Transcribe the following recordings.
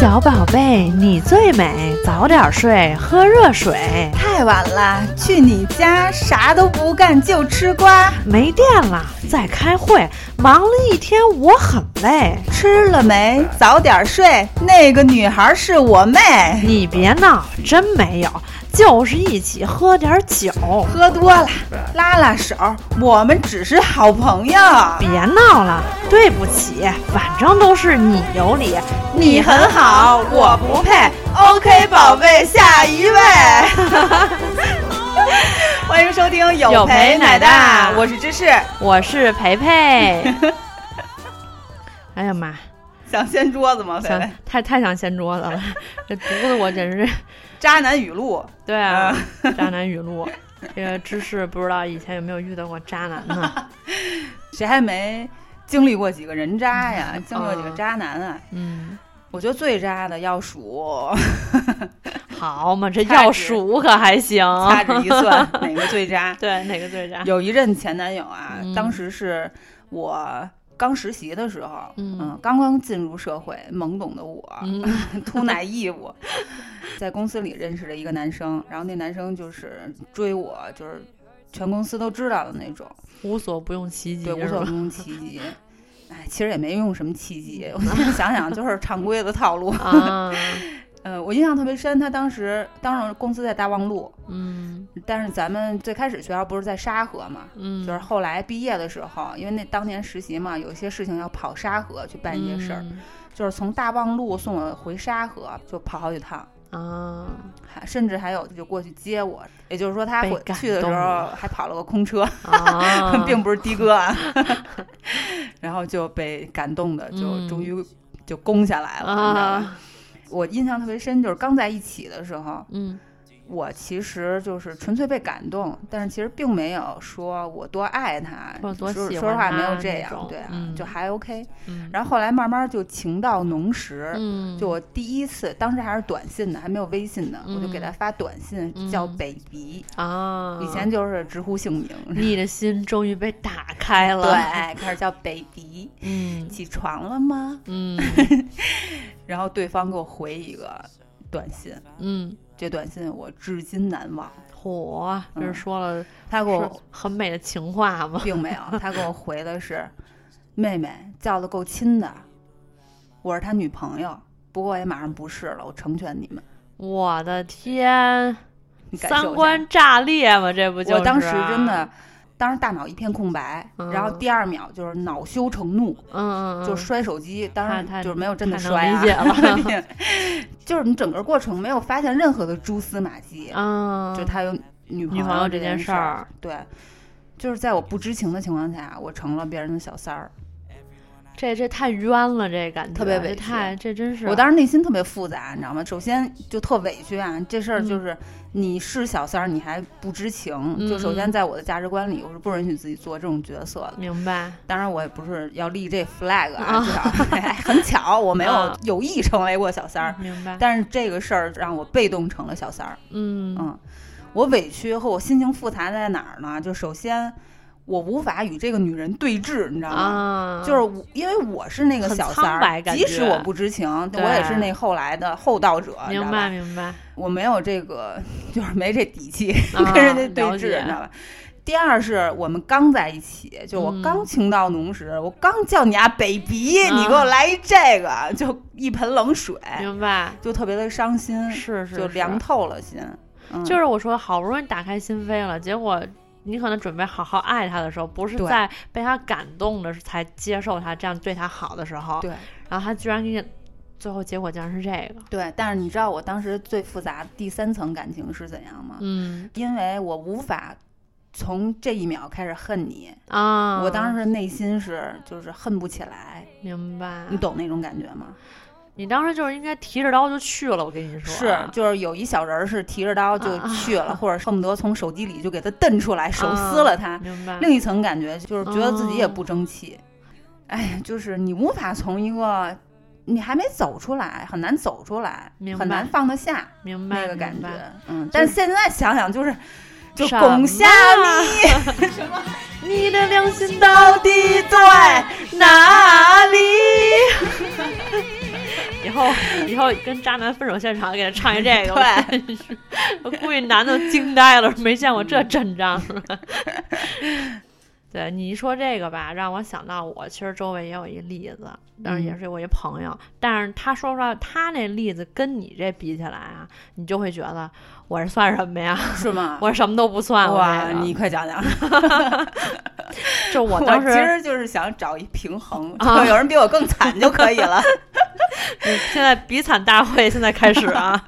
小宝贝，你最美，早点睡，喝热水。太晚了，去你家啥都不干就吃瓜。没电了，在开会，忙了一天我很累。吃了没？早点睡。那个女孩是我妹。你别闹，真没有。就是一起喝点酒，喝多了拉拉手，我们只是好朋友。别闹了，对不起，反正都是你有理。你很好，我不配。OK，宝贝，下一位。欢迎收听有陪奶大，我是芝士，我是培培。哎呀妈！想掀桌子吗？想太太想掀桌子了，这读的我真是。渣男语录，对啊，渣男语录。这个芝士不知道以前有没有遇到过渣男呢？谁还没经历过几个人渣呀？经历过几个渣男啊？嗯，我觉得最渣的要数，好嘛，这要数可还行？掐指一算，哪个最渣？对，哪个最渣？有一任前男友啊，当时是我。刚实习的时候，嗯，刚刚进入社会，懵懂的我，突奶义务，在公司里认识了一个男生，然后那男生就是追我，就是全公司都知道的那种，无所不用其极，对，无所不用其极。哎，其实也没用什么契机，我 现在想想就是常规的套路啊。呃，我印象特别深，他当时当时公司在大望路，嗯，但是咱们最开始学校不是在沙河嘛，嗯，就是后来毕业的时候，因为那当年实习嘛，有些事情要跑沙河去办一些事儿，就是从大望路送我回沙河，就跑好几趟啊，还甚至还有就过去接我，也就是说他回去的时候还跑了个空车，并不是的哥，啊，然后就被感动的就终于就攻下来了，你知道吗？我印象特别深，就是刚在一起的时候，嗯，我其实就是纯粹被感动，但是其实并没有说我多爱他，说说实话没有这样，对啊，就还 OK。然后后来慢慢就情到浓时，就我第一次，当时还是短信呢，还没有微信呢，我就给他发短信叫 baby 啊，以前就是直呼姓名，你的心终于被打开了，对，开始叫 baby，嗯，起床了吗？嗯。然后对方给我回一个短信，嗯，这短信我至今难忘。嚯，这是说了他给我很美的情话吗？并没有，他给我回的是：“妹妹叫的够亲的，我是他女朋友，不过也马上不是了，我成全你们。”我的天，三观炸裂吗？这不就我当时真的。当时大脑一片空白，然后第二秒就是恼羞成怒，嗯就摔手机。当然就是没有真的摔啊，理解了。就是你整个过程没有发现任何的蛛丝马迹，嗯，就他有女朋友这件事儿，对，就是在我不知情的情况下，我成了别人的小三儿。这这太冤了，这感觉特别委屈，太这真是。我当时内心特别复杂，你知道吗？首先就特委屈啊，这事儿就是你是小三儿，你还不知情。就首先在我的价值观里，我是不允许自己做这种角色的。明白。当然我也不是要立这 flag 啊，至少很巧，我没有有意成为过小三儿。明白。但是这个事儿让我被动成了小三儿。嗯嗯，我委屈和我心情复杂在哪儿呢？就首先。我无法与这个女人对峙，你知道吗？就是因为我是那个小三儿，即使我不知情，我也是那后来的厚道者，明白明白。我没有这个，就是没这底气跟人家对峙，你知道吧？第二是我们刚在一起，就我刚情到浓时，我刚叫你啊，baby，你给我来一这个，就一盆冷水，明白？就特别的伤心，是是，就凉透了心。就是我说好不容易打开心扉了，结果。你可能准备好好爱他的时候，不是在被他感动的才接受他这样对他好的时候，对，然后他居然给你，最后结果竟然是这个，对。但是你知道我当时最复杂第三层感情是怎样吗？嗯，因为我无法从这一秒开始恨你啊，我当时内心是就是恨不起来，明白？你懂那种感觉吗？你当时就是应该提着刀就去了，我跟你说，是，就是有一小人是提着刀就去了，或者恨不得从手机里就给他蹬出来，手撕了他。明白。另一层感觉就是觉得自己也不争气，哎，就是你无法从一个你还没走出来，很难走出来，很难放得下，明白那个感觉。嗯，但现在想想就是，就拱下你，你的良心到底在哪里？以后以后后跟渣男分手现场给他唱一这个，对，我估计男的惊呆了，没见过这阵仗。对你一说这个吧，让我想到我其实周围也有一例子，但是也是我一朋友，但是他说出来他那例子跟你这比起来啊，你就会觉得我是算什么呀？是吗？我什么都不算。哇，你快讲讲。就我当时其实就是想找一平衡，就有人比我更惨就可以了。现在比惨大会现在开始啊，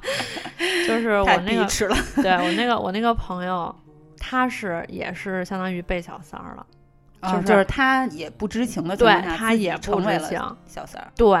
就是我那个，对我那个我那个朋友。他是也是相当于被小三儿了，就是就是他也不知情的对他也成为了小三儿，对，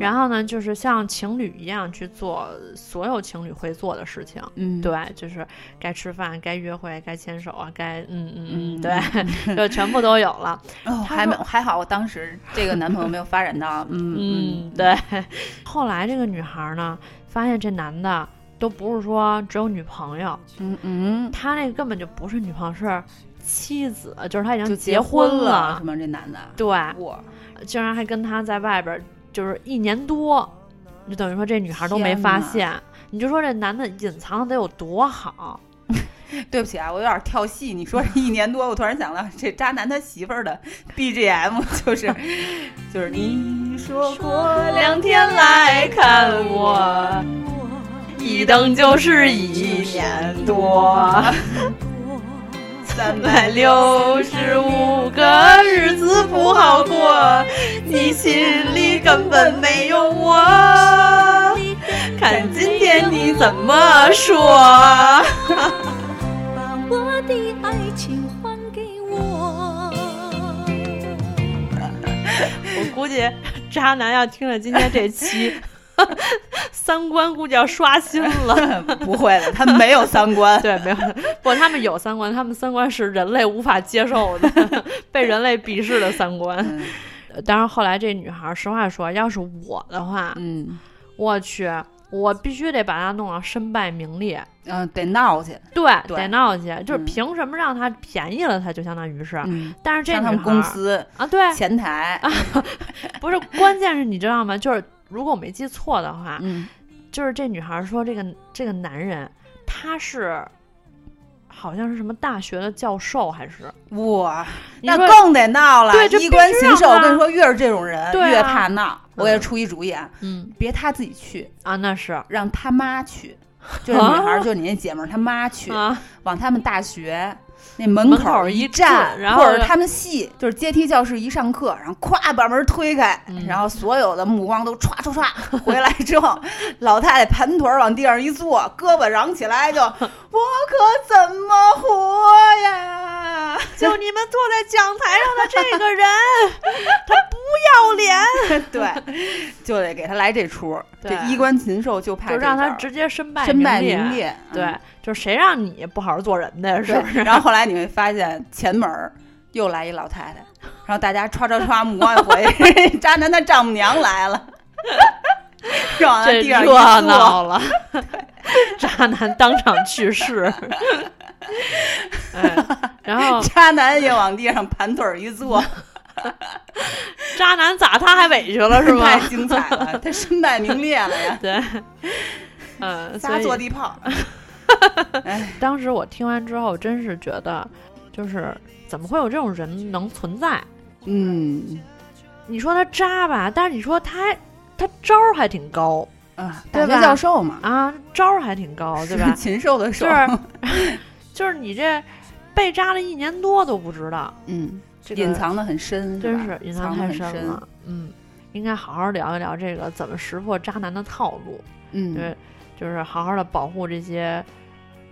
然后呢，就是像情侣一样去做所有情侣会做的事情，嗯，对，就是该吃饭、该约会、该牵手啊，该嗯嗯嗯，对，就全部都有了。还没还好，我当时这个男朋友没有发展到，嗯嗯，对。后来这个女孩呢，发现这男的。都不是说只有女朋友，嗯嗯，他那个根本就不是女朋友，是妻子，就是他已经结婚了，是吗？这男的，对，我竟然还跟他在外边，就是一年多，就等于说这女孩都没发现。你就说这男的隐藏的得有多好？对不起啊，我有点跳戏。你说这一年多，我突然想到这渣男他媳妇儿的 BGM 就是就是你说过两天来看我。一等就是一年多，三百六十五个日子不好过，你心里根本没有我。看今天你怎么说？把我的爱情还给我。我估计渣男要听了今天这期。三观估计要刷新了，不会的，他们没有三观。对，没有，不，他们有三观，他们三观是人类无法接受的，被人类鄙视的三观。当然，后来这女孩，实话说，要是我的话，嗯，我去，我必须得把她弄到身败名裂，嗯，得闹去，对，得闹去，就是凭什么让她便宜了，她就相当于是，但是这女孩公司啊，对，前台，不是，关键是你知道吗？就是。如果我没记错的话，嗯，就是这女孩说，这个这个男人他是好像是什么大学的教授，还是哇？那更得闹了，对，衣冠禽兽。我跟你说，越是这种人，越怕闹。我给他出一主意啊，嗯，别他自己去啊，那是让他妈去，就是女孩，就是你那姐们儿他妈去，往他们大学。那门口一站，然后或者他们系就是阶梯教室一上课，然后咵把门推开，然后所有的目光都唰唰唰回来之后，老太太盘腿往地上一坐，胳膊嚷起来就我可怎么活呀？就你们坐在讲台上的这个人，他不要脸，对，就得给他来这出，这衣冠禽兽就怕就让他直接身败身败名裂，对。就是谁让你不好好做人的呀？是不是？然后后来你会发现前门又来一老太太，然后大家唰唰唰目光一回，渣男的丈母娘来了，往地上热闹了，渣男当场去世。然后渣男也往地上盘腿一坐，渣男咋他还委屈了是吗？太精彩了，他身败名裂了呀！对，嗯，仨坐地炮。当时我听完之后，真是觉得，就是怎么会有这种人能存在？嗯，你说他渣吧，但是你说他他招还挺高啊，大学教授嘛啊，招还挺高，对吧？禽兽的兽，就是就是你这被扎了一年多都不知道，嗯，隐藏的很深，真是隐藏太深了，嗯，应该好好聊一聊这个怎么识破渣男的套路，嗯，对。就是好好的保护这些，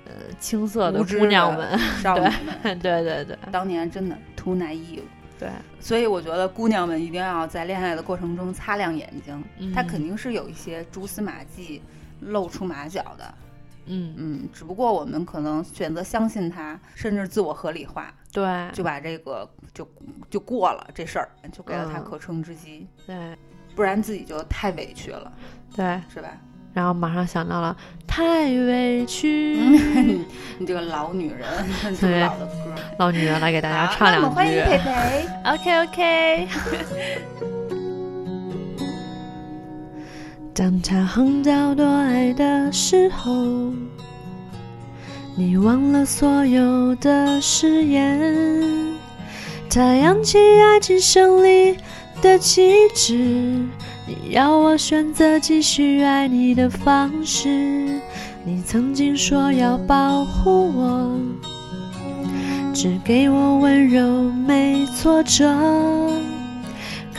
呃，青涩的姑娘们、少女们，对 对对，当年真的 too naive，对，所以我觉得姑娘们一定要在恋爱的过程中擦亮眼睛，她肯定是有一些蛛丝马迹露出马脚的，嗯。嗯，只不过我们可能选择相信他，甚至自我合理化，对，就把这个就就过了这事儿，就给了他可乘之机，对，不然自己就太委屈了，对，是吧？然后马上想到了太委屈，你这个老女人，对，老的歌，老女人来给大家唱两句。欢迎培培，OK OK。当他横刀夺爱的时候，你忘了所有的誓言。他扬起爱情胜利的旗帜，你要我选择继续爱你的方式。你曾经说要保护我，只给我温柔没挫折。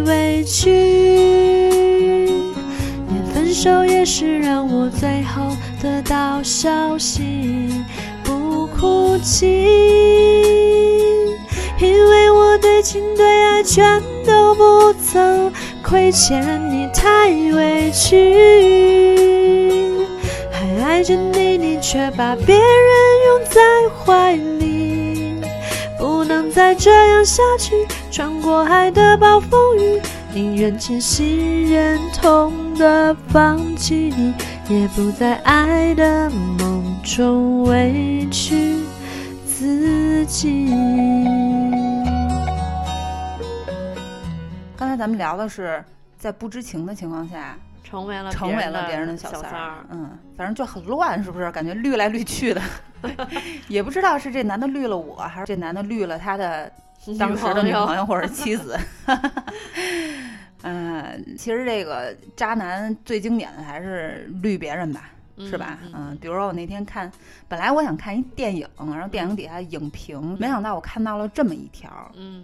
委屈，连分手也是让我最后得到消息，不哭泣，因为我对情对爱全都不曾亏欠你。太委屈，还爱着你，你却把别人拥在怀里，不能再这样下去。穿过爱的暴风雨，宁愿清醒忍痛的放弃你，也不在爱的梦中委屈自己。刚才咱们聊的是在不知情的情况下成为了成为了别人的小三儿，嗯，反正就很乱，是不是？感觉绿来绿去的，也不知道是这男的绿了我，还是这男的绿了他的。当时的女朋友或者妻子，嗯，其实这个渣男最经典的还是绿别人吧，是吧？嗯，比如说我那天看，本来我想看一电影，然后电影底下影评，没想到我看到了这么一条，嗯，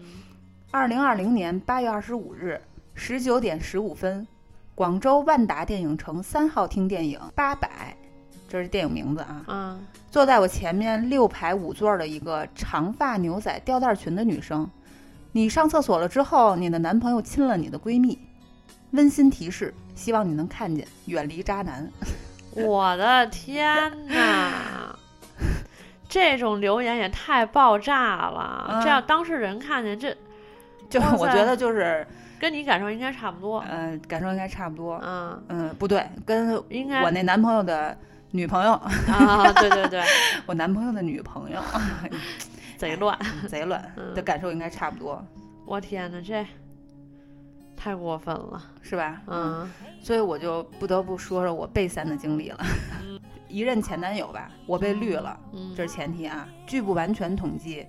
二零二零年八月二十五日十九点十五分，广州万达电影城三号厅电影八百。这是电影名字啊！嗯，坐在我前面六排五座的一个长发牛仔吊带裙的女生，你上厕所了之后，你的男朋友亲了你的闺蜜。温馨提示：希望你能看见，远离渣男。我的天哪！这种留言也太爆炸了！这要当事人看见，这 就我觉得就是跟你感受应该差不多。嗯，感受应该差不多。嗯嗯，不对，跟应该我那男朋友的。女朋友啊，对对对，我男朋友的女朋友，贼乱，贼乱的感受应该差不多。我天哪，这太过分了，是吧？嗯，所以我就不得不说说我被三的经历了。一任前男友吧，我被绿了，这是前提啊。据不完全统计，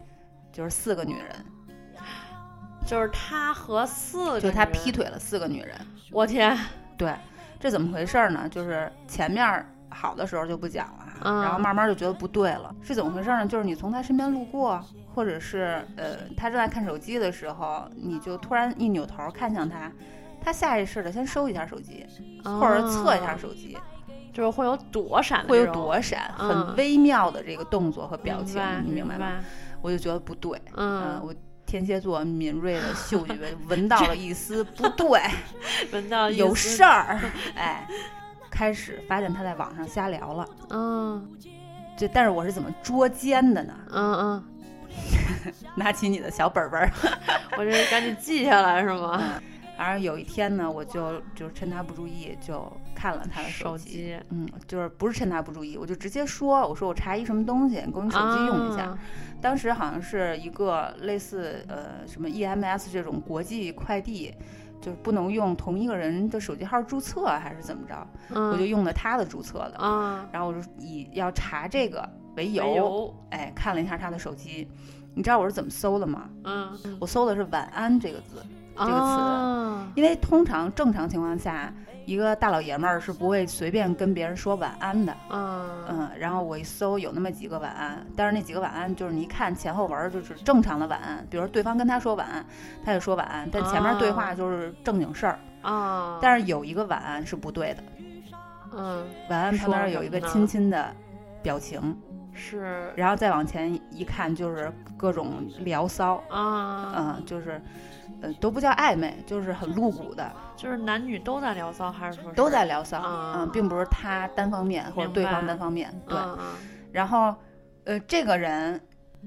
就是四个女人，就是他和四个，就他劈腿了四个女人。我天，对，这怎么回事呢？就是前面。好的时候就不讲了，然后慢慢就觉得不对了，是怎么回事呢？就是你从他身边路过，或者是呃他正在看手机的时候，你就突然一扭头看向他，他下意识的先收一下手机，或者侧一下手机，就是会有躲闪，会有躲闪，很微妙的这个动作和表情，你明白吗？我就觉得不对，嗯，我天蝎座敏锐的嗅觉闻到了一丝不对，闻到有事儿，哎。开始发现他在网上瞎聊了，嗯，就但是我是怎么捉奸的呢？嗯嗯，拿起你的小本本，我这赶紧记下来是吗？然后有一天呢，我就就趁他不注意就看了他的手机，嗯，就是不是趁他不注意，我就直接说，我说我查一什么东西，给我手机用一下。当时好像是一个类似呃什么 EMS 这种国际快递。就是不能用同一个人的手机号注册，还是怎么着？我就用的他的注册的。然后我就以要查这个为由，哎，看了一下他的手机。你知道我是怎么搜的吗？嗯，我搜的是“晚安”这个字，这个词，因为通常正常情况下。一个大老爷们儿是不会随便跟别人说晚安的，嗯。嗯，然后我一搜有那么几个晚安，但是那几个晚安就是你一看前后文就是正常的晚安，比如对方跟他说晚安，他也说晚安，但前面对话就是正经事儿啊，但是有一个晚安是不对的，嗯，晚安旁边有一个亲亲的表情，是，然后再往前一看就是各种聊骚啊，嗯，就是，呃，都不叫暧昧，就是很露骨的，就是男女都在聊骚，还是说都在聊骚？嗯，并不是他单方面或者对方单方面，对。然后，呃，这个人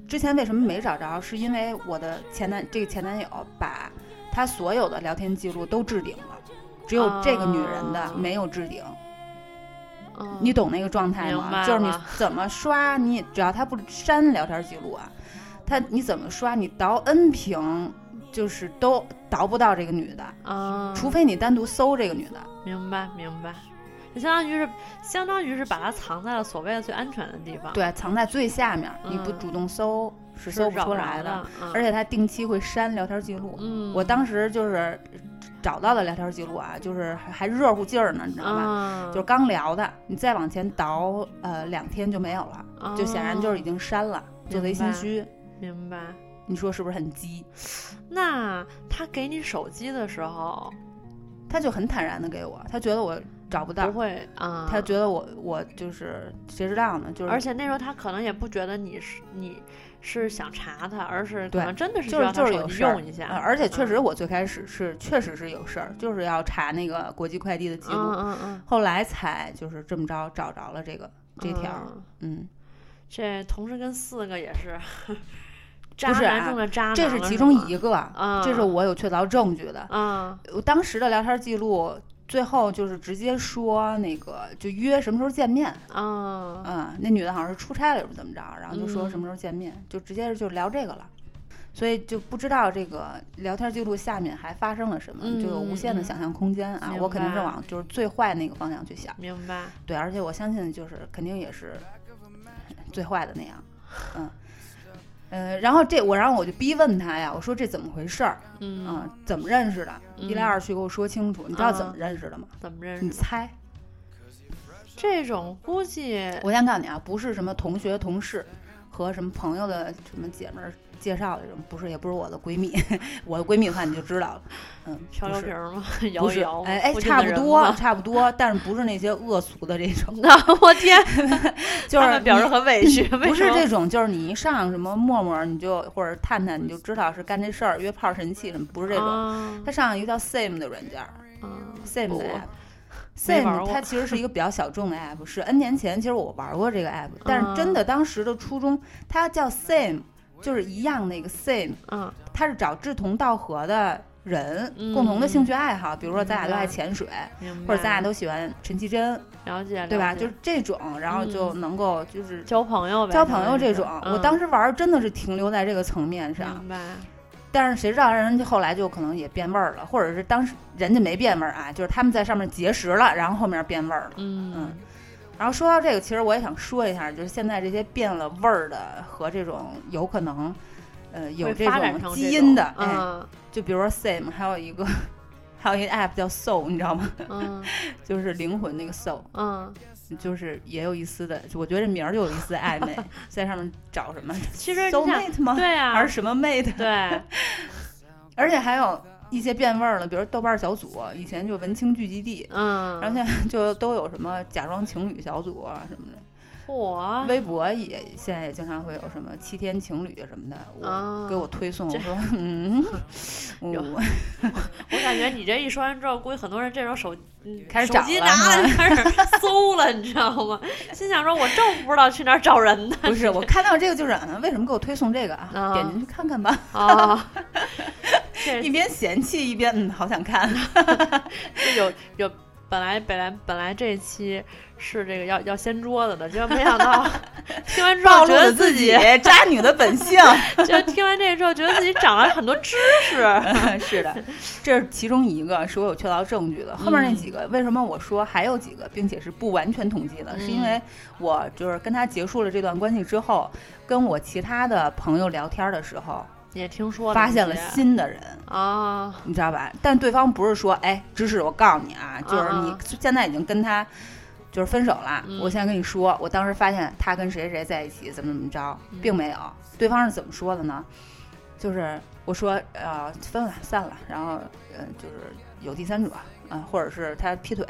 之前为什么没找着？是因为我的前男这个前男友把他所有的聊天记录都置顶了，只有这个女人的没有置顶。你懂那个状态吗？就是你怎么刷，你只要他不删聊天记录啊，他你怎么刷，你倒 N 屏，就是都倒不到这个女的啊，除非你单独搜这个女的。明白明白，就相当于是相当于是把它藏在了所谓的最安全的地方。对，藏在最下面，你不主动搜是搜不出来的。而且他定期会删聊天记录。嗯，我当时就是。找到的聊天记录啊，就是还热乎劲儿呢，你知道吧？就是刚聊的，你再往前倒，呃，两天就没有了，就显然就是已经删了，做贼心虚。明白？你说是不是很急？那他给你手机的时候，他就很坦然的给我，他觉得我找不到，不会啊，他觉得我我就是谁知道呢？就是而且那时候他可能也不觉得你是你。是想查他，而是可能真的是就是就是有用一下，而且确实我最开始是确实是有事儿，就是要查那个国际快递的记录，嗯嗯嗯，后来才就是这么着找着了这个这条，嗯，这同时跟四个也是渣男中的渣男，这是其中一个，这是我有确凿证据的，嗯，我当时的聊天记录。最后就是直接说那个就约什么时候见面啊？嗯，那女的好像是出差了，是怎么着？然后就说什么时候见面，就直接就聊这个了。所以就不知道这个聊天记录下面还发生了什么，就有无限的想象空间啊！我肯定是往就是最坏那个方向去想。明白。对，而且我相信就是肯定也是最坏的那样。嗯。呃，然后这我，然后我就逼问他呀，我说这怎么回事儿？嗯，怎么认识的？一来二去给我说清楚。你知道怎么认识的吗？怎么认识？你猜？这种估计，我先告诉你啊，不是什么同学、同事和什么朋友的什么姐们儿。介绍的人不是，也不是我的闺蜜，我的闺蜜的话你就知道了。嗯，漂流瓶吗？不是，哎哎，差不多，差不多，但是不是那些恶俗的这种。我天，就是表示很委屈。不是这种，就是你一上什么陌陌，你就或者探探，你就知道是干这事儿，约炮神器什么，不是这种。他上一个叫 Same 的软件，Same 的 App，Same 它其实是一个比较小众的 App，是 N 年前其实我玩过这个 App，但是真的当时的初衷，它叫 Same。就是一样那个 same，嗯，他是找志同道合的人，共同的兴趣爱好，比如说咱俩都爱潜水，或者咱俩都喜欢陈绮贞，了解，对吧？就是这种，然后就能够就是交朋友呗，交朋友这种。我当时玩真的是停留在这个层面上，明白。但是谁知道人家后来就可能也变味儿了，或者是当时人家没变味儿啊，就是他们在上面结识了，然后后面变味儿了，嗯。然后说到这个，其实我也想说一下，就是现在这些变了味儿的和这种有可能，呃，有这种基因的，哎，就比如说 Same，还有一个，还有一个 App 叫 Soul，你知道吗？嗯，就是灵魂那个 Soul，嗯，就是也有一丝的，我觉得这名儿就有一丝暧昧，在上面找什么？其实 Soul Mate 吗？对啊，还是什么 Mate？对，而且还有。一些变味儿了，比如豆瓣小组，以前就文青聚集地，嗯，然后现在就都有什么假装情侣小组啊什么的。嚯！微博也现在也经常会有什么七天情侣什么的，我给我推送，我说嗯，我 我感觉你这一说完之后，估计很多人这时候手 开始手机拿了开始搜了，你知道吗？心想说，我正不知道去哪儿找人呢。不是，我看到这个就是，为什么给我推送这个啊？点进去看看吧。啊，一边嫌弃一边嗯，好想看。有有，本来本来本来这一期。是这个要要掀桌子的，结果没想到 听完之后觉得自己渣女的本性，就听完这个之后觉得自己长了很多知识。是的，这是其中一个是我有确凿证据的。后面那几个为什么我说还有几个，并且是不完全统计的，是因为我就是跟他结束了这段关系之后，跟我其他的朋友聊天的时候也听说发现了新的人啊，你知道吧？但对方不是说哎，芝士我告诉你啊，就是你现在已经跟他。就是分手了，我现在跟你说，我当时发现他跟谁谁谁在一起，怎么怎么着，并没有。对方是怎么说的呢？就是我说呃分了散了，然后呃就是有第三者，啊，或者是他劈腿，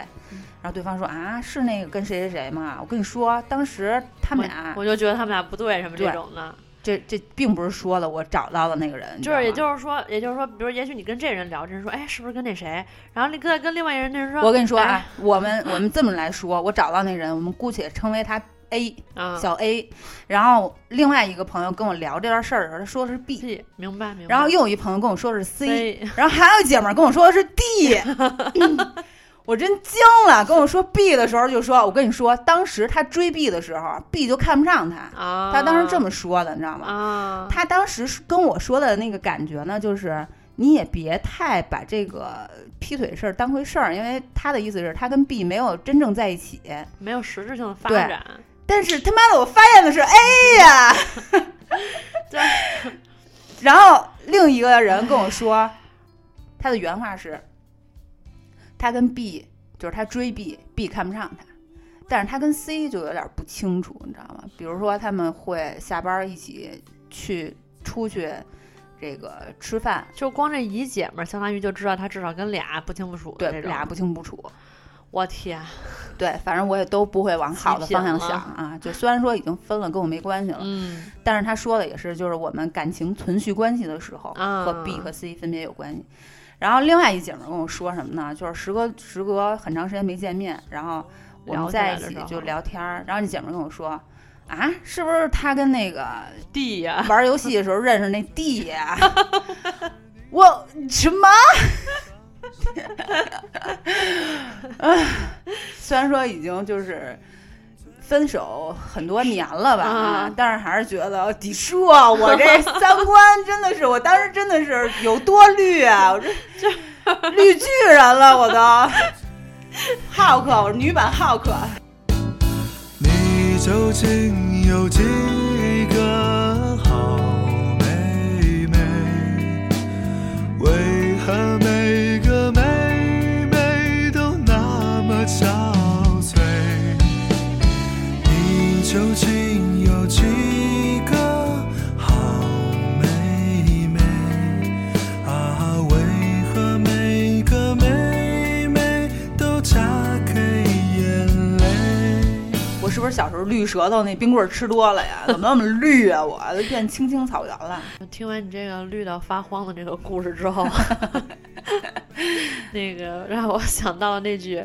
然后对方说啊，是那个跟谁谁谁吗？我跟你说，当时他们俩，我就觉得他们俩不对，什么这种的。这这并不是说的，我找到了那个人，就是，也就是说，也就是说，比如，也许你跟这人聊，这人说，哎，是不是跟那谁？然后你跟跟另外一人，那人说，我跟你说啊，我们我们这么来说，我找到那人，我们姑且称为他 A，小 A。然后另外一个朋友跟我聊这段事儿的时候，他说的是 B，明白明白。然后又有一朋友跟我说的是 C，然后还有姐们儿跟我说的是 D。我真惊了，跟我说 B 的时候就说，我跟你说，当时他追 B 的时候，B 就看不上他。他当时这么说的，你知道吗？他当时跟我说的那个感觉呢，就是你也别太把这个劈腿事儿当回事儿，因为他的意思是，他跟 B 没有真正在一起，没有实质性的发展。但是他妈的，我发现的是 A 呀。对。然后另一个人跟我说，他的原话是。他跟 B 就是他追 B，B 看不上他，但是他跟 C 就有点不清楚，你知道吗？比如说他们会下班一起去出去这个吃饭，就光这一姐们儿，相当于就知道他至少跟俩不清不楚，对，俩不清不楚。我天，对，反正我也都不会往好的方向想啊。就虽然说已经分了，跟我没关系了，嗯，但是他说的也是，就是我们感情存续关系的时候，和 B 和 C 分别有关系。然后另外一姐们跟我说什么呢？就是时隔时隔很长时间没见面，然后我们在一起就聊天儿。然后那姐们跟我说：“啊，是不是他跟那个弟呀玩游戏的时候认识那弟呀？” 我什么？虽然说已经就是。分手很多年了吧，但是还是觉得底叔啊，我这三观真的是，我当时真的是有多绿啊，我这这绿巨人了，我都浩克，我是女版浩克。你究竟有几究竟有几个好妹妹啊？为何每个妹妹都嫁给眼泪？我是不是小时候绿舌头那冰棍吃多了呀？怎么那么绿啊？我都变青青草原了。听完你这个绿到发慌的这个故事之后，那个让我想到了那句。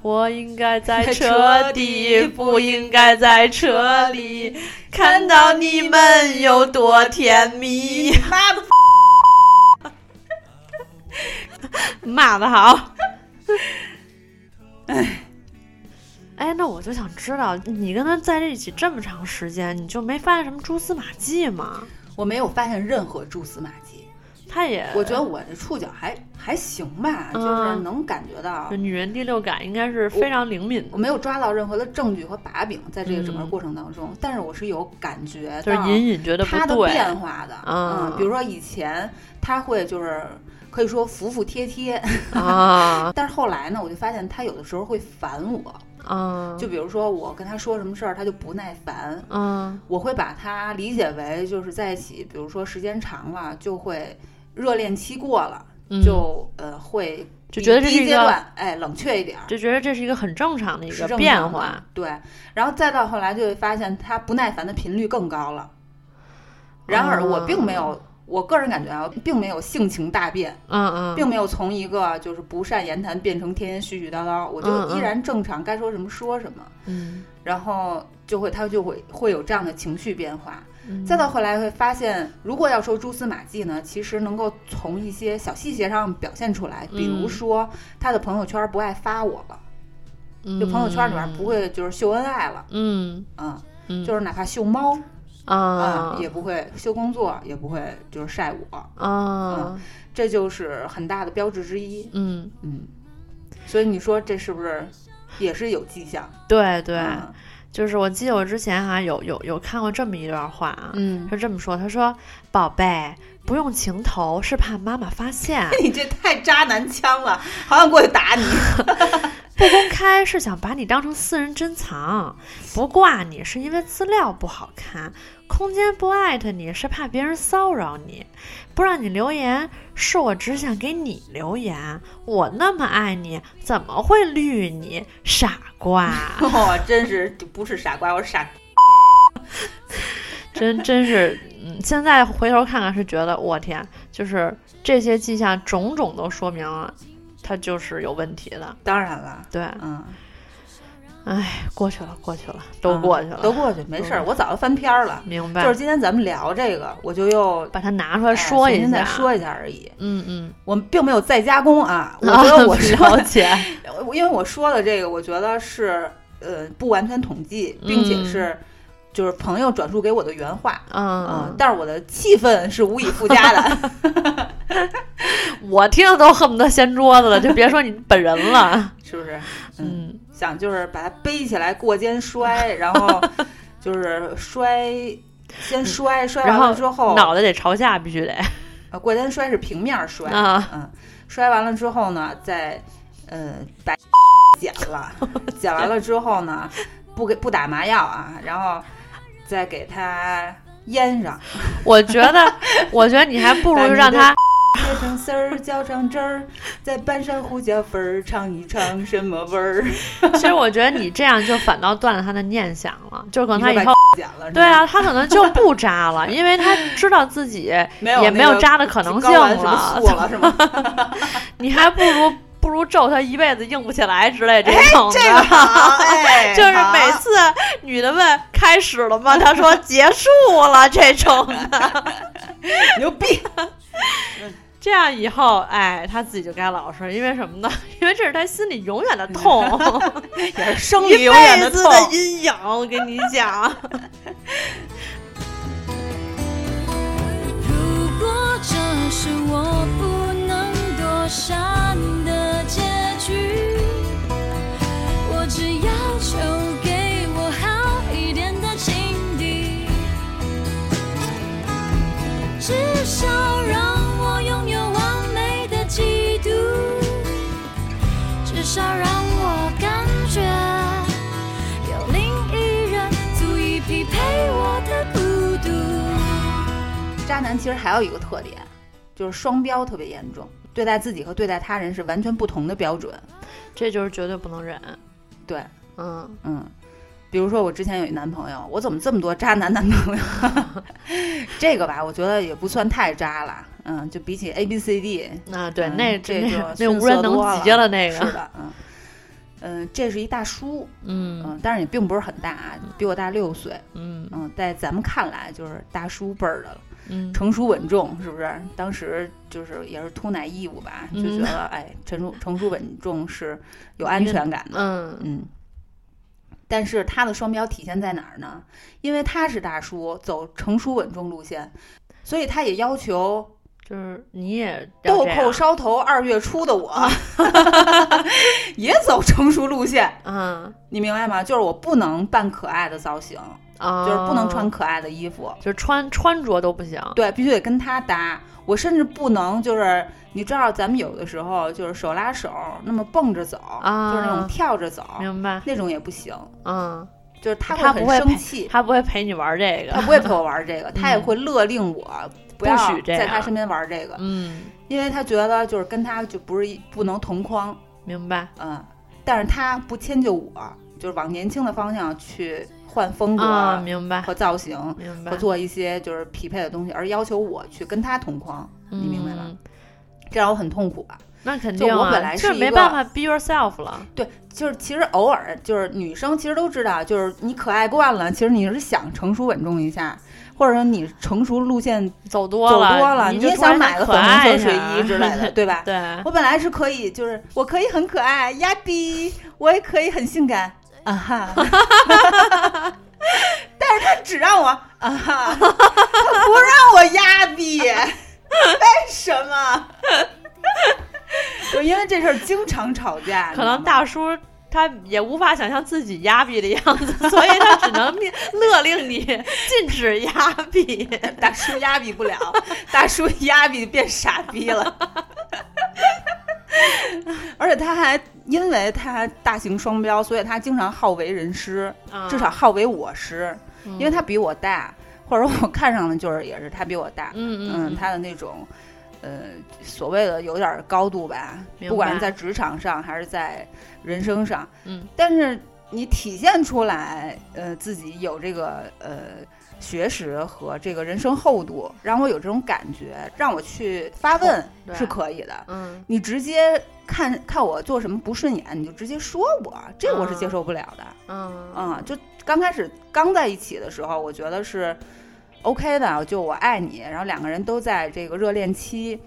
我应该在车底，不应该在车里。看到你们有多甜蜜，妈的，骂的好。哎，哎，那我就想知道，你跟他在这一起这么长时间，你就没发现什么蛛丝马迹吗？我没有发现任何蛛丝马迹。他也，我觉得我这触角还还行吧，就是能感觉到。女人第六感应该是非常灵敏的。我没有抓到任何的证据和把柄，在这个整个过程当中，但是我是有感觉，就是隐隐觉得他的变化的。嗯，比如说以前他会就是可以说服服帖帖啊，但是后来呢，我就发现他有的时候会烦我。嗯，就比如说我跟他说什么事儿，他就不耐烦。嗯，我会把他理解为就是在一起，比如说时间长了就会。热恋期过了，就呃会就觉得这是一个哎冷却一点，就觉得这是一个很正常的一个变化。对，然后再到后来就会发现他不耐烦的频率更高了。然而我并没有，我个人感觉啊，并没有性情大变。嗯嗯，并没有从一个就是不善言谈变成天天絮絮叨叨，我就依然正常，该说什么说什么。嗯，然后就会他就会会有这样的情绪变化。再到后来会发现，如果要说蛛丝马迹呢，其实能够从一些小细节上表现出来。比如说，他的朋友圈不爱发我了，就朋友圈里面不会就是秀恩爱了，嗯嗯，就是哪怕秀猫啊，也不会秀工作，也不会就是晒我啊，这就是很大的标志之一。嗯嗯，所以你说这是不是也是有迹象？对对。就是我记得我之前哈有有有看过这么一段话啊，嗯，是这么说，他说：“宝贝，不用情头是怕妈妈发现。”你这太渣男腔了，好想过去打你。不公开是想把你当成私人珍藏，不挂你是因为资料不好看，空间不艾特你是怕别人骚扰你，不让你留言是我只想给你留言。我那么爱你，怎么会绿你？傻瓜！哦，真是不是傻瓜，我是傻。真真是，嗯，现在回头看看是觉得，我天，就是这些迹象种种都说明了，他就是有问题的。当然了，对，嗯，哎，过去了，过去了，都过去了，都过去，没事儿，我早就翻篇了。明白。就是今天咱们聊这个，我就又把它拿出来说一下，说一下而已。嗯嗯，我们并没有再加工啊。我觉得我了解，因为我说的这个，我觉得是呃不完全统计，并且是。就是朋友转述给我的原话，嗯，但是我的气氛是无以复加的，我听着都恨不得掀桌子了，就别说你本人了，是不是？嗯，想就是把它背起来过肩摔，然后 就是摔，先摔，摔完了之后脑袋得朝下，必须得，啊，过肩摔是平面摔啊，嗯，摔完了之后呢，再呃把剪了，剪完了之后呢，不给不打麻药啊，然后。再给它腌上，我觉得，我觉得你还不如让它切成丝儿，浇上汁儿，再拌上胡椒粉儿，尝一尝什么味儿。其实我觉得你这样就反倒断了他的念想了，就可能他以后对啊，他可能就不扎了，因为他知道自己也没有扎的可能性了，是吗？你还不如。不如咒他一辈子硬不起来之类这种的，就是每次女的问开始了吗？他说结束了这种的，牛逼。这样以后，哎，他自己就该老实，因为什么呢？因为这是他心里永远的痛，也是生理永远的痛的阴影。我跟你讲，如果这是我删的结局。我只要求给我好一点的情敌。至少让我拥有完美的嫉妒至少让我感觉有另一人足以匹配我的孤独。渣男其实还有一个特点就是双标特别严重。对待自己和对待他人是完全不同的标准，这就是绝对不能忍。对，嗯。嗯，比如说我之前有一男朋友，我怎么这么多渣男男朋友？这个吧，我觉得也不算太渣了，嗯，就比起 A B C D，啊，对，那这个那无人能及了那个，是的，嗯。嗯，这是一大叔，嗯嗯，但是也并不是很大，比我大六岁，嗯。嗯，在咱们看来就是大叔辈儿的了。成熟稳重是不是？当时就是也是秃奶义务吧，就觉得哎，成熟成熟稳重是有安全感的。嗯嗯。但是他的双标体现在哪儿呢？因为他是大叔，走成熟稳重路线，所以他也要求，就是你也豆蔻梢头二月初的我，也走成熟路线。嗯，你明白吗？就是我不能扮可爱的造型。就是不能穿可爱的衣服，就是穿穿着都不行。对，必须得跟他搭。我甚至不能就是，你知道咱们有的时候就是手拉手那么蹦着走，就是那种跳着走，明白？那种也不行。嗯，就是他会很生气，他不会陪你玩这个，他不会陪我玩这个，他也会勒令我不要在他身边玩这个。嗯，因为他觉得就是跟他就不是不能同框，明白？嗯，但是他不迁就我，就是往年轻的方向去。换风格，明白和造型，明白和做一些就是匹配的东西，而要求我去跟他同框，你明白吗？这让我很痛苦吧？那肯定，就我本来是没办法 be yourself 了。对，就是其实偶尔就是女生其实都知道，就是你可爱惯了，其实你是想成熟稳重一下，或者说你成熟路线走多了，走多了，你也想买个粉红色睡衣之类的，对吧？对，我本来是可以，就是我可以很可爱呀比，我也可以很性感啊哈。但是他只让我啊哈，他不让我压逼，为什么？就因为这事儿经常吵架。可能大叔他也无法想象自己压逼的样子，所以他只能勒令你禁止压逼。大叔压逼不了，大叔压逼变傻逼了。而且他还因为他大型双标，所以他经常好为人师，至少好为我师，因为他比我大，或者我看上的就是也是他比我大，嗯嗯，他的那种，呃，所谓的有点高度吧，不管是在职场上还是在人生上，嗯，但是你体现出来，呃，自己有这个呃学识和这个人生厚度，让我有这种感觉，让我去发问是可以的。嗯你直接看看我做什么不顺眼，你就直接说我，这我是接受不了的。嗯嗯，就刚开始刚在一起的时候，我觉得是 OK 的，就我爱你，然后两个人都在这个热恋期，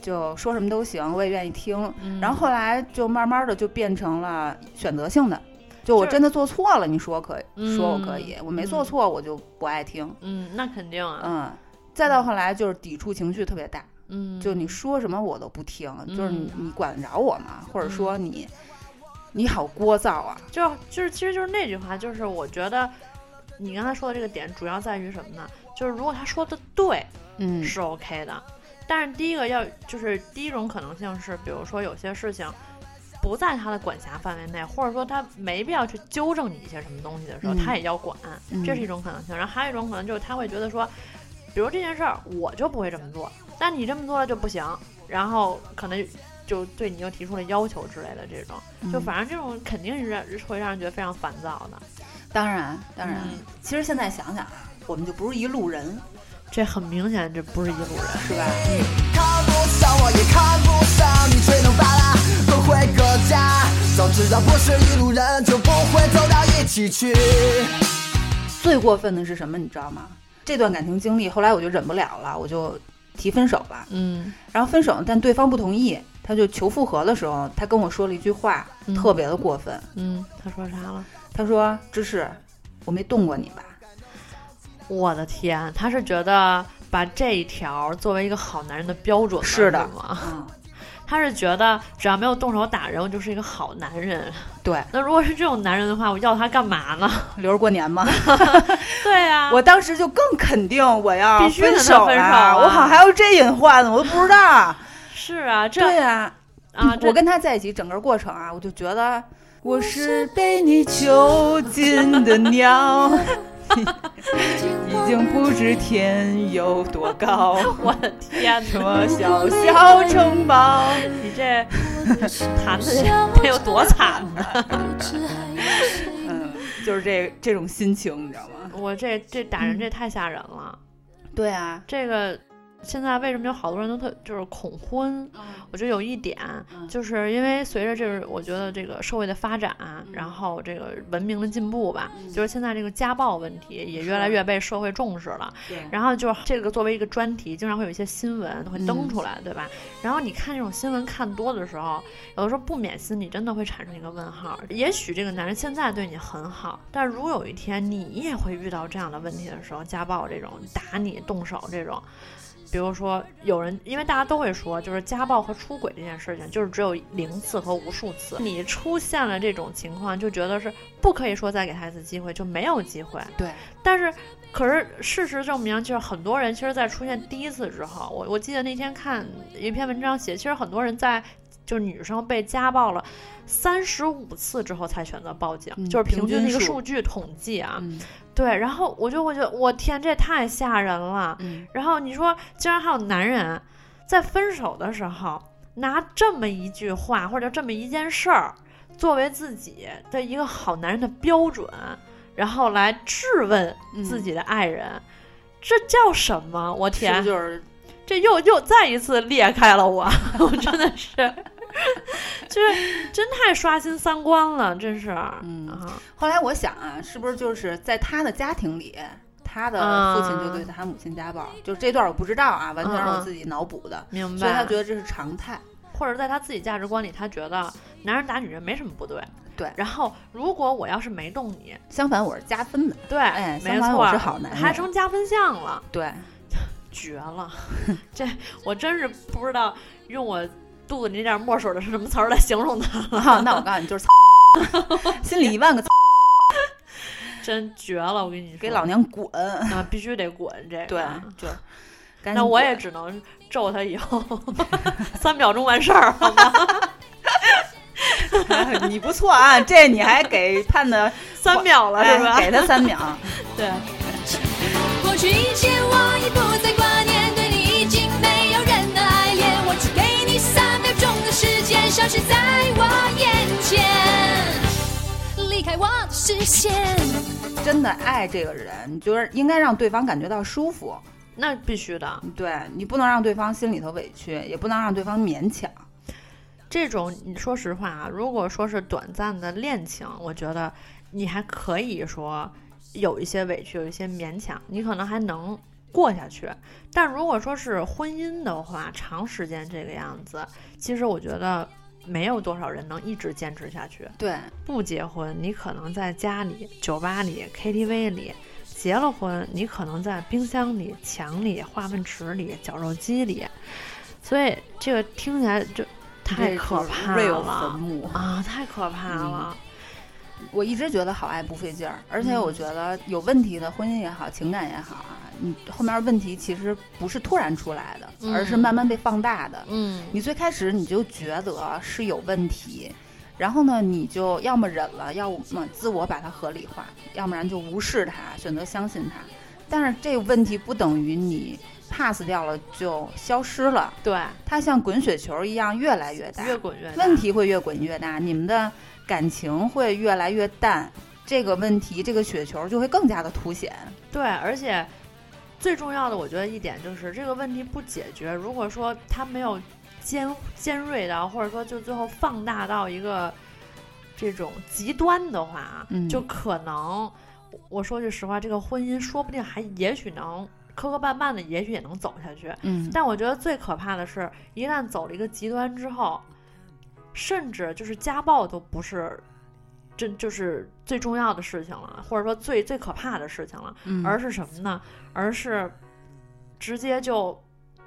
就说什么都行，我也愿意听。嗯然后后来就慢慢的就变成了选择性的，就我真的做错了，你说可以，嗯说我可以，我没做错我就不爱听。嗯，那肯定啊，嗯，再到后来就是抵触情绪特别大，嗯，就你说什么我都不听，就是你嗯你管得着我吗？或者说你你好聒噪啊，就就是其实就是那句话，就是我觉得你刚才说的这个点主要在于什么呢？就是如果他说的对嗯是 OK 的，但是第一个要就是第一种可能性是，比如说有些事情不在他的管辖范围内，或者说他没必要去纠正你一些什么东西的时候，嗯他也要管，嗯这是一种可能性。然后还有一种可能就是他会觉得说，比如这件事儿我就不会这么做，但你这么做了就不行，然后可能。就对你又提出了要求之类的这种，就嗯反正这种肯定是让会让人觉得非常烦躁的。当然当然，嗯其实现在想想啊，我们就不是一路人，这很明显，这不是一路人。是吧？看不上我也看不上你，吹弄罢了，都会搁家。早知道不是一路人，就不会走到一起去。最过分的是什么，你知道吗？这段感情经历，后来我就忍不了了，我就提分手了。嗯然后分手，但对方不同意，他就求复合的时候，他跟我说了一句话，嗯特别的过分。嗯，他说啥了？他说：“芝士，我没动过你吧我的天，他是觉得把这一条作为一个好男人的标准是的吗？？”嗯，他是觉得只要没有动手打人，我就是一个好男人。对，那如果是这种男人的话，我要他干嘛呢？留着过年吗。对呀、我当时就更肯定我要必须跟他手了，分手啊我好像还有这隐患呢，我都不知道。是啊，这对呀、啊，这我跟他在一起整个过程啊，我就觉得我是被你囚禁的鸟，已经不知天有多高。我的天哪，我小小城堡，你这弹的得有多惨呢？嗯，就是这这种心情，你知道吗？我这这打人这太吓人了。对啊，这个现在为什么有好多人都特就是恐婚？我觉得有一点，嗯就是因为随着这个，我觉得这个社会的发展，嗯然后这个文明的进步吧，就是现在这个家暴问题也越来越被社会重视了。对然后就是这个作为一个专题，经常会有一些新闻会登出来，对吧？然后你看这种新闻看多的时候，有的时候不免心里真的会产生一个问号。也许这个男人现在对你很好，但如有一天你也会遇到这样的问题的时候，家暴这种打你、动手这种。比如说，有人因为大家都会说，就是家暴和出轨这件事情，就是只有零次和无数次。你出现了这种情况，就觉得是不可以说再给他一次机会，就没有机会。对，但是，可是事实证明，就是很多人其实，在出现第一次之后，我我记得那天看一篇文章写，其实很多人在就是女生被家暴了三十五次之后才选择报警，嗯就是平均的一个数数据统计啊。嗯对，然后我就会觉得，我天，这也太吓人了。嗯，然后你说，竟然还有男人在分手的时候拿这么一句话或者这么一件事儿作为自己的一个好男人的标准，然后来质问自己的爱人，这叫什么？我天，是就是这又又再一次裂开了我，我真的是，就是真太刷新三观了，真是。嗯啊，后来我想啊，是不是就是在他的家庭里，他的父亲就对他母亲家暴？就这段我不知道啊，完全是我自己脑补的，明白。所以他觉得这是常态。或者在他自己价值观里，他觉得男人打女人没什么不对。对然后如果我要是没动你，相反，我是加分的。对，哎没错，我是好男人还成加分项了，对，绝了！这我真是不知道用我肚子里那点墨水的是什么词儿来形容他了，啊，那我告诉你，就是 心里一万个 真绝了！我跟你说，给老娘滚！啊，必须得滚这个。对，就。赶紧那我也只能咒他以后 三秒钟完事儿，好吗？你不错啊，这你还给判的三秒了是吧？哎给他三秒。对。过去一切，我已不再挂消失在我眼前，离开我的视线。真的爱这个人，你就是应该让对方感觉到舒服。那必须的。对你不能让对方心里头委屈，也不能让对方勉强。这种你说实话啊，如果说是短暂的恋情，我觉得你还可以说有一些委屈，有一些勉强，你可能还能过下去。但如果说是婚姻的话，长时间这个样子，其实我觉得没有多少人能一直坚持下去。对，不结婚，你可能在家里、酒吧里、KTV 里；结了婚，你可能在冰箱里、墙里、化粪池里、绞肉机里。所以这个听起来就太可怕了坟墓。啊，太可怕了。我一直觉得好爱不费劲儿，而且我觉得有问题的婚姻也好，情感也好啊，你后面问题其实不是突然出来的，嗯而是慢慢被放大的。嗯你最开始你就觉得是有问题，然后呢，你就要么忍了，要么自我把它合理化，要不然就无视它，选择相信它。但是这个问题不等于你 pass 掉了就消失了，对，它像滚雪球一样越来越大，越滚越大。问题会越滚越大，你们的感情会越来越淡，这个问题这个雪球就会更加的凸显。对，而且最重要的，我觉得一点就是这个问题不解决，如果说它没有尖尖锐到，或者说就最后放大到一个这种极端的话啊，嗯就可能我说句实话，这个婚姻说不定还也许能磕磕绊绊的，也许也能走下去。嗯但我觉得最可怕的是，一旦走了一个极端之后，甚至就是家暴都不是真就是最重要的事情了，或者说最最可怕的事情了，嗯而是什么呢？而是直接就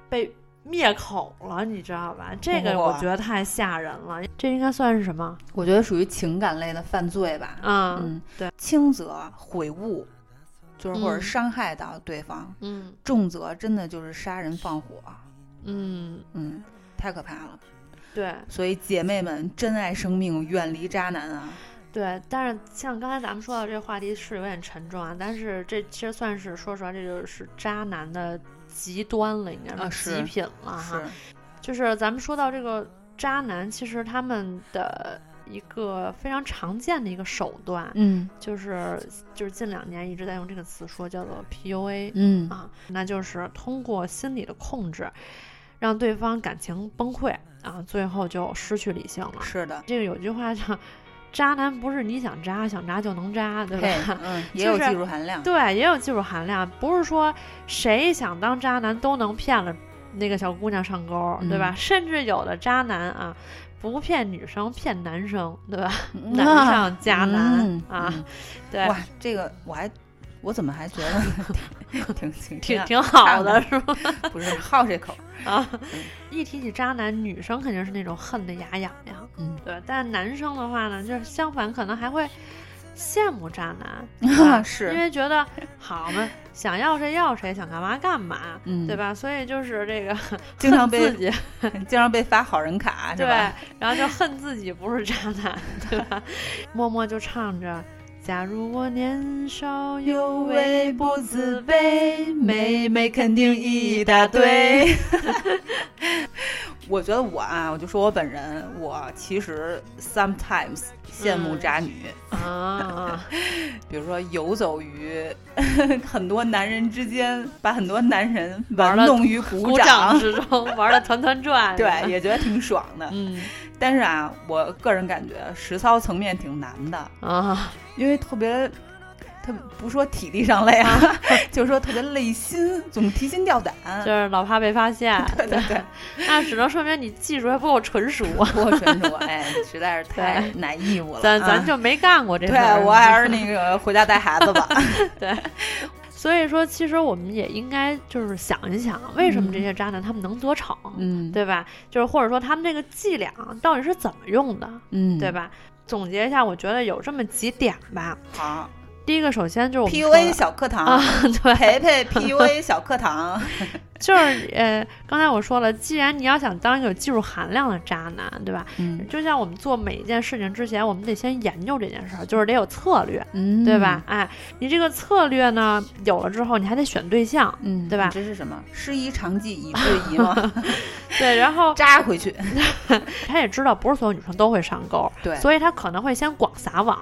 被灭口了，你知道吧？这个我觉得太吓人了。这应该算是什么？我觉得属于情感类的犯罪吧。嗯嗯，对，轻则悔悟，就是或者嗯伤害到对方；嗯重则真的就是杀人放火。嗯，嗯，太可怕了。对所以姐妹们，珍爱生命，远离渣男啊！对。但是像刚才咱们说到这个话题是有点沉重啊，但是这其实算是说实话，这就是渣男的极端了，应该啊是是极品了哈。是，就是咱们说到这个渣男，其实他们的一个非常常见的一个手段，嗯就是就是近两年一直在用这个词说，叫做 PUA 嗯啊，那就是通过心理的控制，让对方感情崩溃啊，最后就失去理性了。是的，这个有句话叫“渣男不是你想渣想渣就能渣”，对吧？，嗯，也有技术含量。对，也有技术含量，不是说谁想当渣男都能骗了那个小姑娘上钩，对吧？嗯甚至有的渣男啊，不骗女生骗男生，对吧？嗯 难上加难、嗯啊，嗯对，哇，这个我还我怎么还觉得 挺挺挺挺挺好的，是吗？不是好这口。啊，一提起渣男，女生肯定是那种恨得牙痒痒，嗯，对。但男生的话呢，就是相反，可能还会羡慕渣男，啊是因为觉得好嘛，想要谁要谁，想干嘛干嘛，嗯对吧？所以就是这个经常被自己，经常被发好人卡，对吧？，然后就恨自己不是渣男，对吧？默默就唱着。假如我年少有为不自卑，妹妹肯定一大堆。我觉得我啊，我就说我本人，我其实 sometimes 羡慕嗯渣女，啊，比如说游走于 很多男人之间，把很多男人玩弄于股鼓掌之中玩的团团转，对，也觉得挺爽的。嗯但是啊，我个人感觉实操层面挺难的，啊，因为特别，特不说体力上累啊，就是说特别累心，总提心吊胆。就是老怕被发现，对对对，那只能说明你技术还不够纯熟，不够纯熟哎，实在是太难义务了。咱咱啊就没干过这事对。我还是那个回家带孩子吧。所以说，其实我们也应该就是想一想，为什么这些渣男他们能得逞，嗯，对吧？就是或者说他们这个伎俩到底是怎么用的，嗯，对？吧？总结一下，我觉得有这么几点吧。好，第一个首先就是 PUA 小课堂，啊，对，培培 PUA 小课堂，就是呃，刚才我说了，既然你要想当一个有技术含量的渣男，对吧？嗯就像我们做每一件事情之前，我们得先研究这件事儿，就是得有策略，嗯对吧？？哎，你这个策略呢有了之后，你还得选对象，嗯，对吧这是什么？师夷长技以制夷吗？对，然后 扎回去，他也知道不是所有女生都会上钩，对，所以他可能会先广撒网，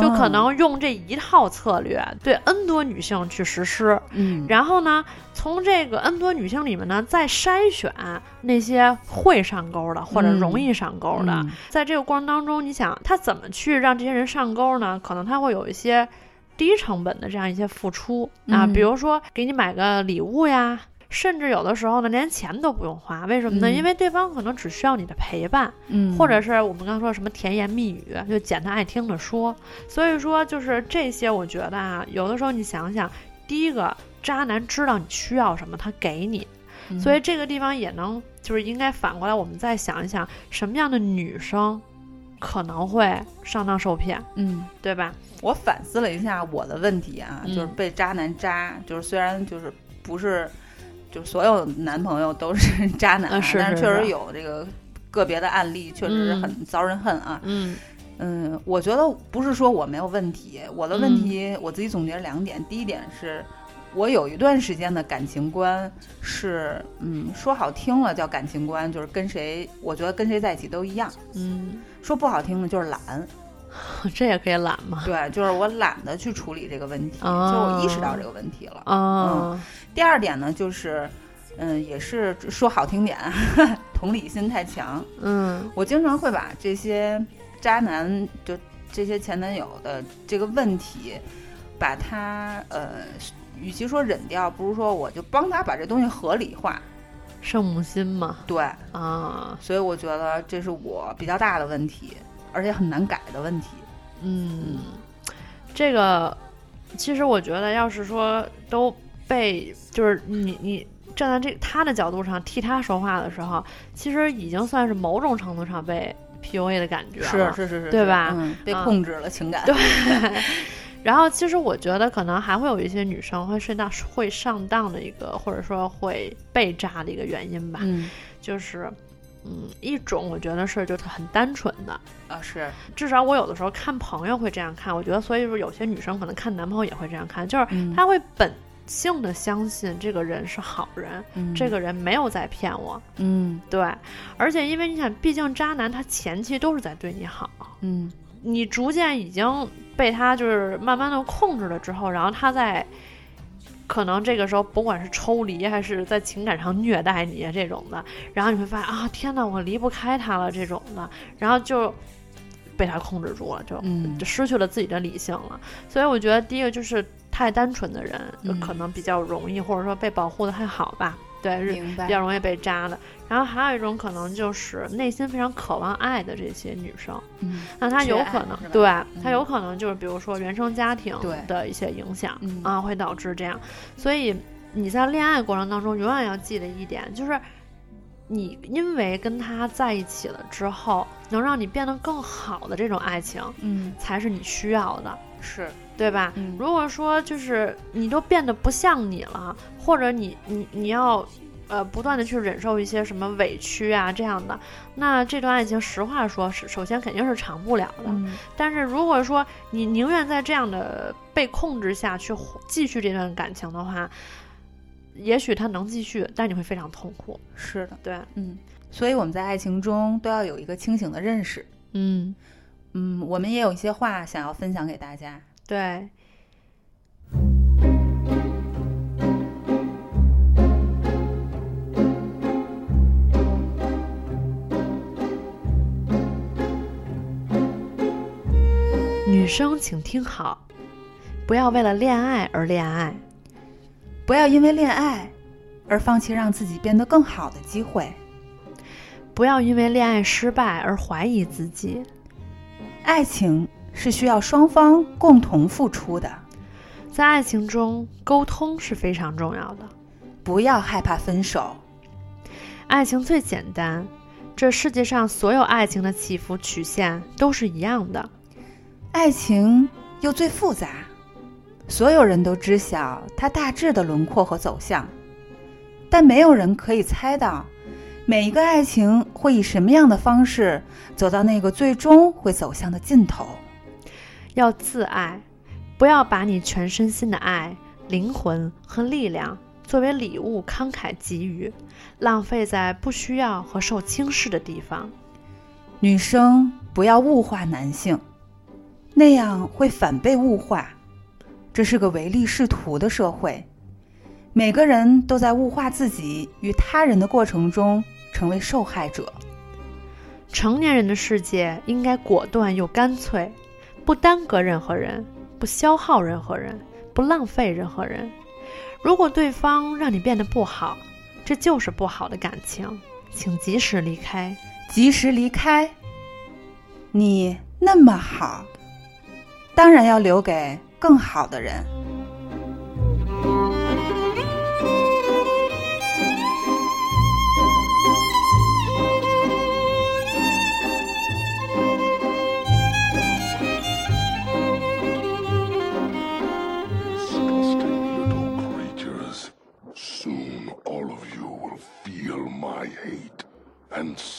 就可哦能用这一套策略对 N 多女性去实施，嗯，然后呢，从这个 N 多女性里面呢，再筛选那些会上钩的或者嗯容易上钩的。嗯在这个过程当中，你想他怎么去让这些人上钩呢？可能他会有一些低成本的这样一些付出啊，嗯比如说给你买个礼物呀。甚至有的时候呢，连钱都不用花，为什么呢？嗯因为对方可能只需要你的陪伴，嗯，或者是我们刚刚说什么甜言蜜语，就捡他爱听的说。所以说，就是这些，我觉得啊，有的时候你想想，第一个，渣男知道你需要什么，他给你，嗯。所以这个地方也能，就是应该反过来，我们再想一想，什么样的女生可能会上当受骗，嗯。对吧？我反思了一下我的问题啊，嗯。就是被渣男渣，就是虽然就是不是，就是所有男朋友都是 渣男啊，嗯是是但确实有这个个别的案例，确实是很遭人恨啊。嗯嗯，我觉得不是说我没有问题，我的问嗯题、我自己总结了两点，第一点是。我有一段时间的感情观是，嗯，说好听了叫感情观，就是跟谁，我觉得跟谁在一起都一样；嗯，说不好听的就是懒，这也可以懒吗？对，就是我懒得去处理这个问题，哦就我意识到这个问题了。啊，第二点呢，就是，嗯，也是说好听点，同理心太强。嗯我经常会把这些渣男，就这些前男友的这个问题，把他呃，与其说忍掉，不如说我就帮他把这东西合理化。圣母心嘛，对，啊，所以我觉得这是我比较大的问题，而且很难改的问题。嗯，这个其实我觉得，要是说都被就是你你站在这他的角度上替他说话的时候，其实已经算是某种程度上被 PUA 的感觉是。是是是，对吧嗯，被啊控制了情感。对。然后，其实我觉得可能还会有一些女生会上当会上当的一个，或者说会被渣的一个原因吧，嗯就是，嗯，一种我觉得是就是很单纯的，啊是，至少我有的时候看朋友会这样看，我觉得，所以说有些女生可能看男朋友也会这样看，就是嗯她会本性的相信这个人是好人，嗯。这个人没有在骗我，嗯。对，而且因为你想，毕竟渣男他前期都是在对你好，嗯。你逐渐已经被他就是慢慢的控制了之后，然后他在。可能这个时候，不管是抽离还是在情感上虐待你啊这种的，然后你会发现啊，天哪，我离不开他了这种的，然后就被他控制住了，就嗯。就失去了自己的理性了。所以我觉得第一个就是太单纯的人，可能比较容易，或者说被保护的还好吧，对，是比较容易被扎的。然后还有一种可能就是内心非常渴望爱的这些女生，嗯那她有可能对嗯她有可能就是比如说原生家庭的一些影响嗯啊，会导致这样。所以你在恋爱过程当中永远要记得一点，就是你因为跟他在一起了之后，能让你变得更好的这种爱情，嗯才是你需要的，是对吧？嗯如果说就是你都变得不像你了，或者你你你要呃不断的去忍受一些什么委屈啊这样的，那这段爱情实话说，是首先肯定是长不了的。嗯但是如果说你宁愿在这样的被控制下去继续这段感情的话，也许他能继续，但你会非常痛苦。是的，对，嗯，所以我们在爱情中都要有一个清醒的认识。嗯，嗯，我们也有一些话想要分享给大家。对。女生请听好，不要为了恋爱而恋爱。不要因为恋爱而放弃让自己变得更好的机会。不要因为恋爱失败而怀疑自己。爱情是需要双方共同付出的，在爱情中，沟通是非常重要的。不要害怕分手。爱情最简单，这世界上所有爱情的起伏曲线都是一样的。爱情又最复杂，所有人都知晓它大致的轮廓和走向，但没有人可以猜到每一个爱情会以什么样的方式走到那个最终会走向的尽头。要自爱，不要把你全身心的爱、灵魂和力量作为礼物慷慨给予，浪费在不需要和受轻视的地方。女生不要物化男性，那样会反被物化。这是个唯利是图的社会，每个人都在物化自己与他人的过程中成为受害者。成年人的世界应该果断又干脆，不耽搁任何人，不消耗任何人，不浪费任何人。如果对方让你变得不好，这就是不好的感情，请及时离开。及时离开。你那么好，当然要留给更好的人。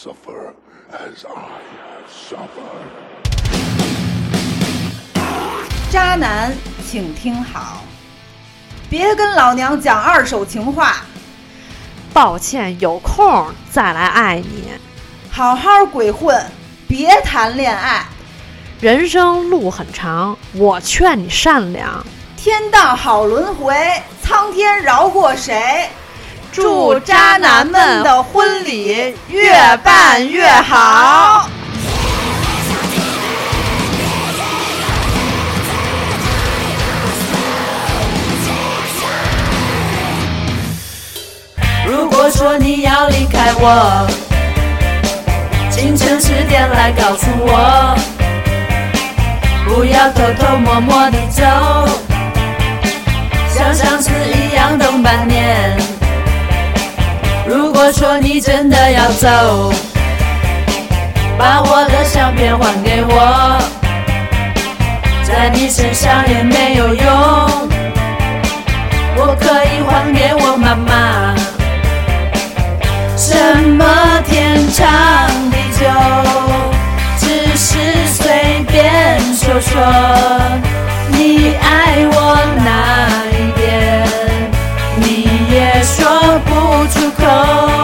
Suffer as I have suffered. 渣男，请听好，别跟老娘讲二手情话，抱歉，有空再来爱你。好好鬼混，别谈恋爱。人生路很长，我劝你善良。天道好轮回，苍天饶过谁？祝渣男们的婚礼越办越好。如果说你要离开我，清晨十点来告诉我，不要偷偷摸摸地走，像上次一样等半年。说你真的要走，把我的相片还给我，在你身上也没有用，我可以还给我妈妈。什么天长地久，只是随便说说。你爱我哪一点，你也说不出口。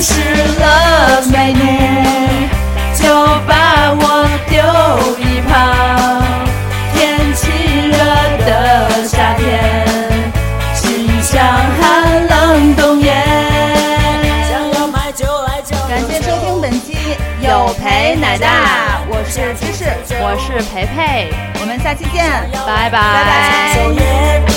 你认识了美女，就把我丢一旁。天气热的夏天。心像寒冷冬夜。想要买就来就感谢收听本期有陪奶大，我是芝士，我是培培，我们下期见，拜拜拜拜